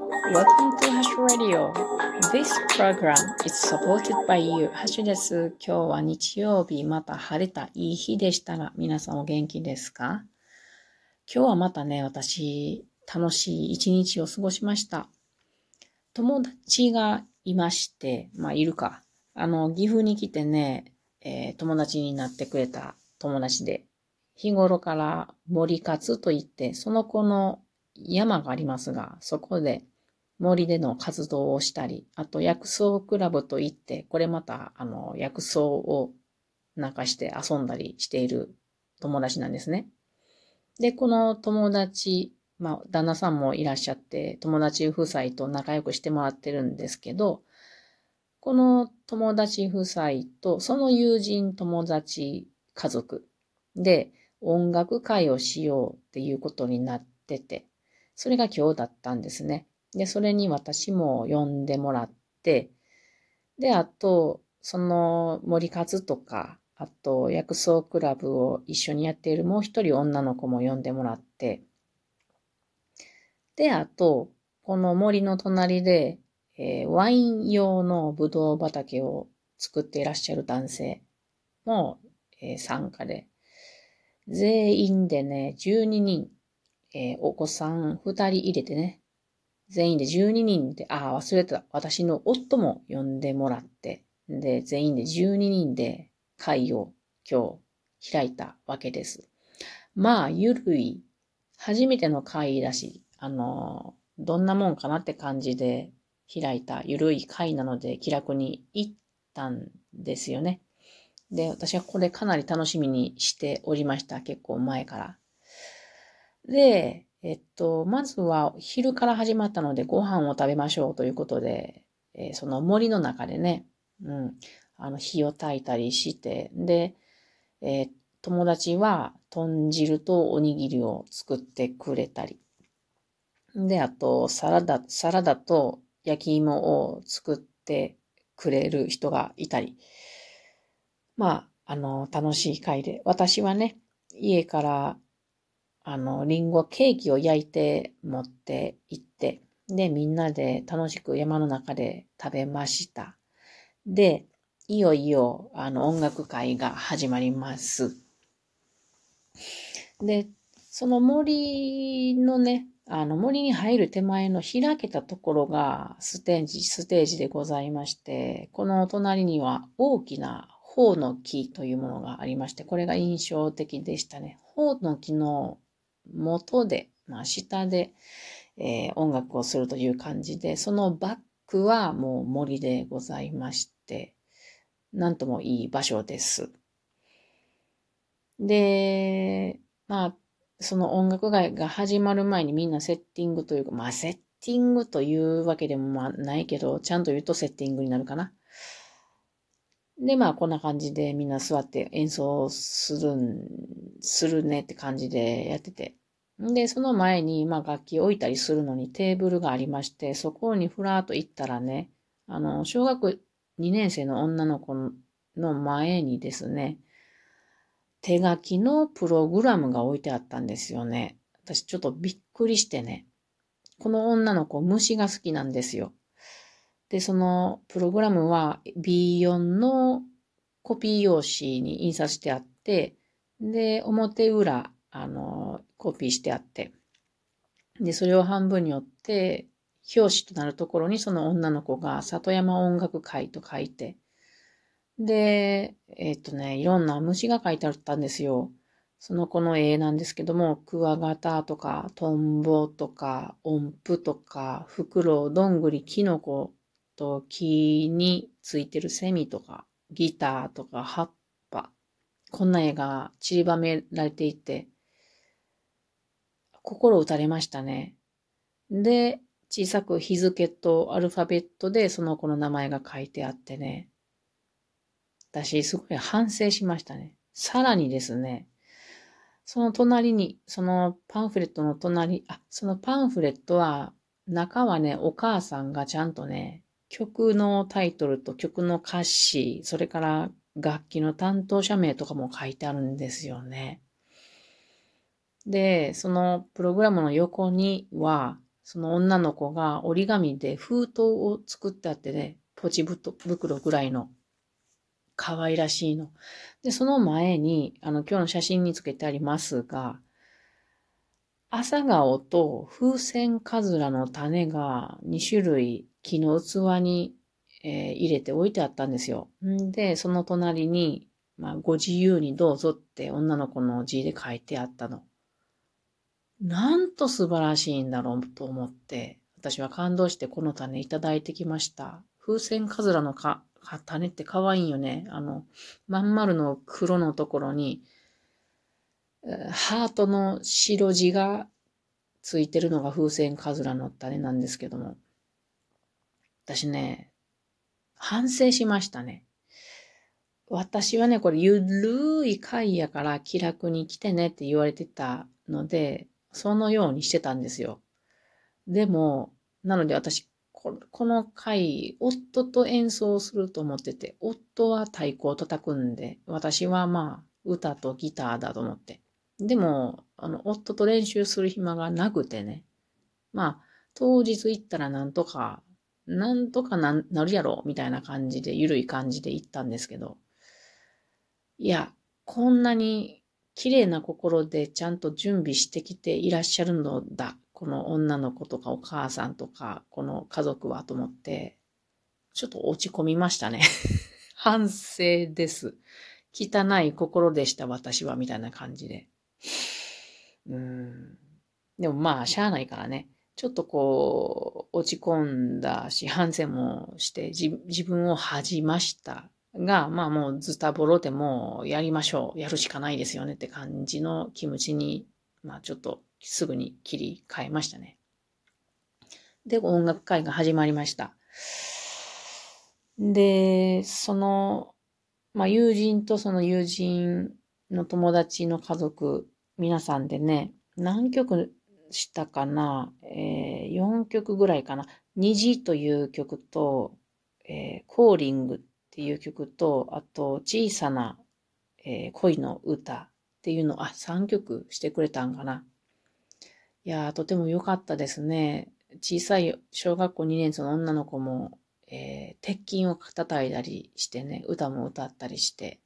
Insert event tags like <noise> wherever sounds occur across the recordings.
Welcome to Hash Radio. This program is supported by you. ハッシュです。今日は日曜日、また晴れたいい日でしたら、皆さんお元気ですか？今日はまたね、私、楽しい一日を過ごしました。友達がいまして、まあ、いるか。あの、岐阜に来てね、えー、友達になってくれた友達で、日頃から森活と言って、その子の山がありますが、そこで森での活動をしたり、あと薬草クラブといって、これまた、あの、薬草をなんかして遊んだりしている友達なんですね。で、この友達、まあ、旦那さんもいらっしゃって、友達夫妻と仲良くしてもらってるんですけど、この友達夫妻と、その友人友達家族で音楽会をしようっていうことになってて、それが今日だったんですね。で、それに私も呼んでもらって、で、あと、その森活とか、あと薬草クラブを一緒にやっているもう一人女の子も呼んでもらって、で、あと、この森の隣で、えー、ワイン用のブドウ畑を作っていらっしゃる男性も、えー、参加で、全員でね、12人、えー、お子さん2人入れてね、全員で12人で、ああ、忘れてた。私の夫も呼んでもらって、で、全員で12人で会を今日開いたわけです。まあ、ゆるい、初めての会だし、あの、どんなもんかなって感じで開いたゆるい会なので気楽に行ったんですよね。で、私はこれかなり楽しみにしておりました。結構前から。で、えっと、まずは昼から始まったのでご飯を食べましょうということで、えー、その森の中でね、うん、あの火を焚いたりして、で、えー、友達は豚汁とおにぎりを作ってくれたり、で、あと、サラダ、サラダと焼き芋を作ってくれる人がいたり、まあ、あの、楽しい会で、私はね、家からあの、リンゴケーキを焼いて持って行って、で、みんなで楽しく山の中で食べました。で、いよいよ、あの、音楽会が始まります。で、その森のね、あの森に入る手前の開けたところがステージ、ステージでございまして、この隣には大きな頬の木というものがありまして、これが印象的でしたね。頬の木の元で、まあ、下で、えー、音楽をするという感じで、そのバックはもう森でございまして、なんともいい場所です。で、まあ、その音楽会が始まる前にみんなセッティングというか、まあセッティングというわけでもまあないけど、ちゃんと言うとセッティングになるかな。で、まあこんな感じでみんな座って演奏するん、するねって感じでやってて。で、その前に、まあ楽器置いたりするのにテーブルがありまして、そこにふらーっと行ったらね、あの、小学2年生の女の子の前にですね、手書きのプログラムが置いてあったんですよね。私ちょっとびっくりしてね。この女の子虫が好きなんですよ。で、そのプログラムは B4 のコピー用紙に印刷してあって、で、表裏、あの、コピーしてあって、で、それを半分に折って、表紙となるところにその女の子が里山音楽会と書いて、で、えっ、とね、いろんな虫が書いてあったんですよ。その子の絵なんですけども、クワガタとか、トンボとか、音符とか、フクロウ、どんぐり、キノコと木についてるセミとか、ギターとか、葉っぱ、こんな絵が散りばめられていて、心打たれましたね。で、小さく日付とアルファベットでその子の名前が書いてあってね。私、すごい反省しましたね。さらにですね、その隣に、そのパンフレットの隣、あ、そのパンフレットは、中はね、お母さんがちゃんとね、曲のタイトルと曲の歌詞、それから楽器の担当者名とかも書いてあるんですよね。で、そのプログラムの横には、その女の子が折り紙で封筒を作ってあってね、ポチ袋ぐらいの可愛らしいの。で、その前に、あの、今日の写真につけてありますが、朝顔と風船かずらの種が2種類木の器に、えー、入れて置いてあったんですよ。んで、その隣に、まあ、ご自由にどうぞって女の子の字で書いてあったの。なんと素晴らしいんだろうと思って、私は感動してこの種いただいてきました。風船かずらのか種って可愛いよね。あの、まん丸の黒のところに、ハートの白地がついてるのが風船かずらの種なんですけども。私ね、反省しましたね。私はね、これゆるい回やから気楽に来てねって言われてたので、そのようにしてたんですよ。でも、なので私、この回、夫と演奏すると思ってて、夫は太鼓を叩くんで、私はまあ、歌とギターだと思って。でも、あの、夫と練習する暇がなくてね。まあ、当日行ったらなんとか、なんとかななるやろ、みたいな感じで、ゆるい感じで行ったんですけど。いや、こんなに綺麗な心でちゃんと準備してきていらっしゃるのだ。この女の子とかお母さんとか、この家族はと思って、ちょっと落ち込みましたね。<laughs> 反省です。汚い心でした私は、みたいな感じで。うん。でもまあ、しゃあないからね。ちょっとこう、落ち込んだし、反省もして自分を恥じましたが、まあもうズタボロでもやりましょう。やるしかないですよねって感じの気持ちに、まあちょっとすぐに切り替えましたね。で、音楽会が始まりました。で、その、まあ友人とその友人の友達の家族、皆さんでね、何曲したかな、えー、4曲ぐらいかな。虹という曲と、えー、コーリングっていう曲と、あと、小さな、えー、恋の歌っていうの、あ、3曲してくれたんかな。いやー、とても良かったですね。小さい小学校2年生の女の子も、えー、鉄筋を叩いたりしてね、歌も歌ったりして、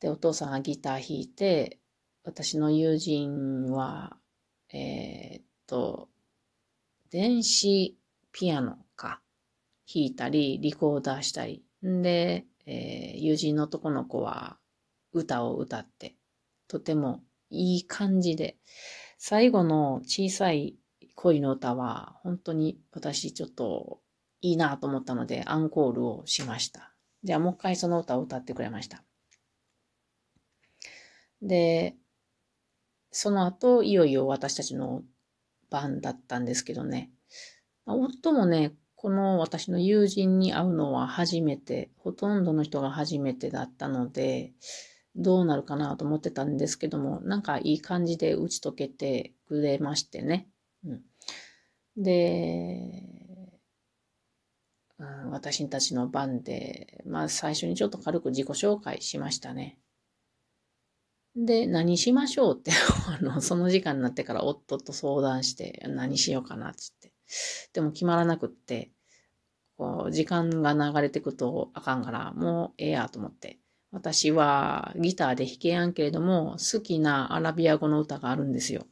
で、お父さんがギター弾いて、私の友人は、えー、っと、電子ピアノか、弾いたり、リコーダーしたりんで、えー、友人の男の子は歌を歌って、とてもいい感じで、最後の小さい恋の歌は本当に私ちょっといいなと思ったのでアンコールをしました。じゃあもう一回その歌を歌ってくれました。で、その後、いよいよ私たちの番だったんですけどね。夫もね、この私の友人に会うのは初めて、ほとんどの人が初めてだったので、どうなるかなと思ってたんですけども、なんかいい感じで打ち解けてくれましてね。うん、で、うん、私たちの番で、まあ最初にちょっと軽く自己紹介しましたね。で、何しましょうって <laughs> あの、その時間になってから夫と相談して、何しようかなって言って。でも決まらなくって、こう、時間が流れてくとあかんから、もうええやと思って。私はギターで弾けやんけれども、好きなアラビア語の歌があるんですよ。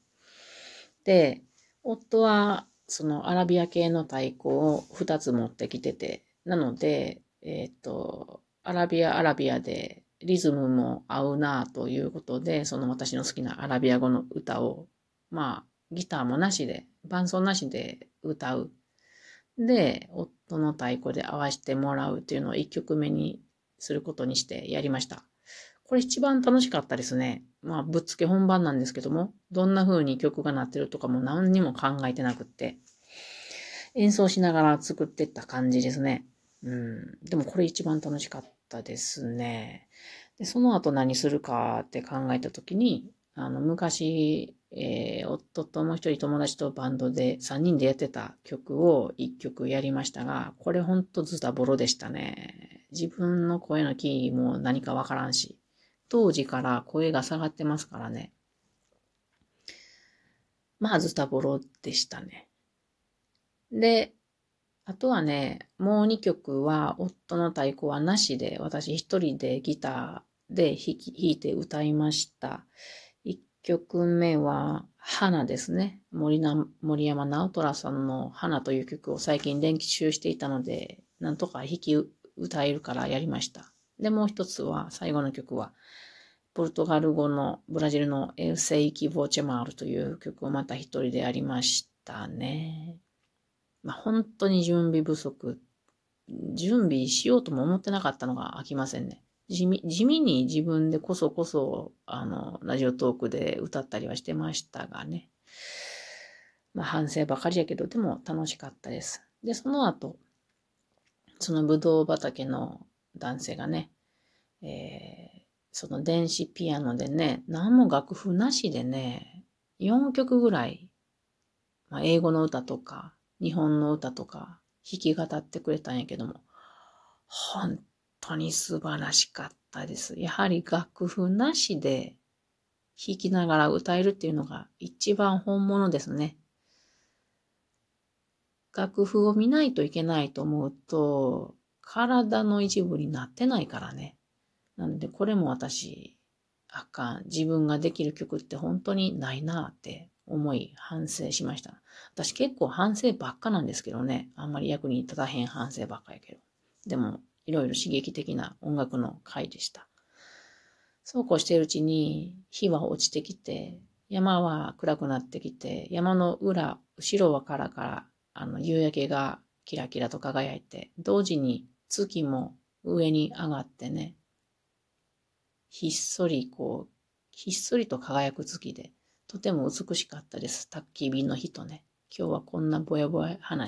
で、夫はそのアラビア系の太鼓を2つ持ってきてて、なので、えっ、と、アラビア、アラビアでリズムも合うなということで、その私の好きなアラビア語の歌を、まあ、ギターもなしで、伴奏なしで歌う。で、夫の太鼓で合わせてもらうっていうのを1曲目にすることにしてやりました。これ一番楽しかったですね。まあ、ぶっつけ本番なんですけども、どんな風に曲が鳴ってるとかも何にも考えてなくって、演奏しながら作ってった感じですね。うん。でもこれ一番楽しかったですね。で、その後何するかって考えたときに、あの、昔、えー、夫ともう一人友達とバンドで3人でやってた曲を1曲やりましたが、これほんとズタボロでしたね。自分の声のキーも何かわからんし、当時から声が下がってますからね。まあズタボロでしたね。で、あとはね、もう2曲は夫の太鼓はなしで、私一人でギターで弾き弾いて歌いました。曲目は、花ですね。森森山直虎さんの花という曲を最近練習していたので、なんとか弾き歌えるからやりました。で、もう一つは、最後の曲は、ポルトガル語のブラジルのエウセイキ・ボーチェマールという曲をまた一人でやりましたね。まあ、本当に準備不足。準備しようとも思ってなかったのが飽きませんね。地味地味に自分でこそこそ、あの、ラジオトークで歌ったりはしてましたがね。まあ、反省ばかりやけど、でも楽しかったです。で、その後、そのブドウ畑の男性がね、えー、その電子ピアノでね、何も楽譜なしでね、4曲ぐらい、まあ、英語の歌とか、日本の歌とか弾き語ってくれたんやけども、本当に素晴らしかったです。やはり楽譜なしで弾きながら歌えるっていうのが一番本物ですね。楽譜を見ないといけないと思うと、体の一部になってないからね。なので、これも私、あかん。自分ができる曲って本当にないなって思い反省しました。私結構反省ばっかなんですけどね。あんまり役に立たへん反省ばっかやけど。でも、いろいろ刺激的な音楽の回でした。そうこうしているうちに日は落ちてきて、山は暗くなってきて、山の裏、後ろはからからあの夕焼けがキラキラと輝いて、同時に月も上に上がってね、ひっそりこう、ひっそりと輝く月で、とても美しかったです。宅急便の日とね。今日はこんなぼやぼや話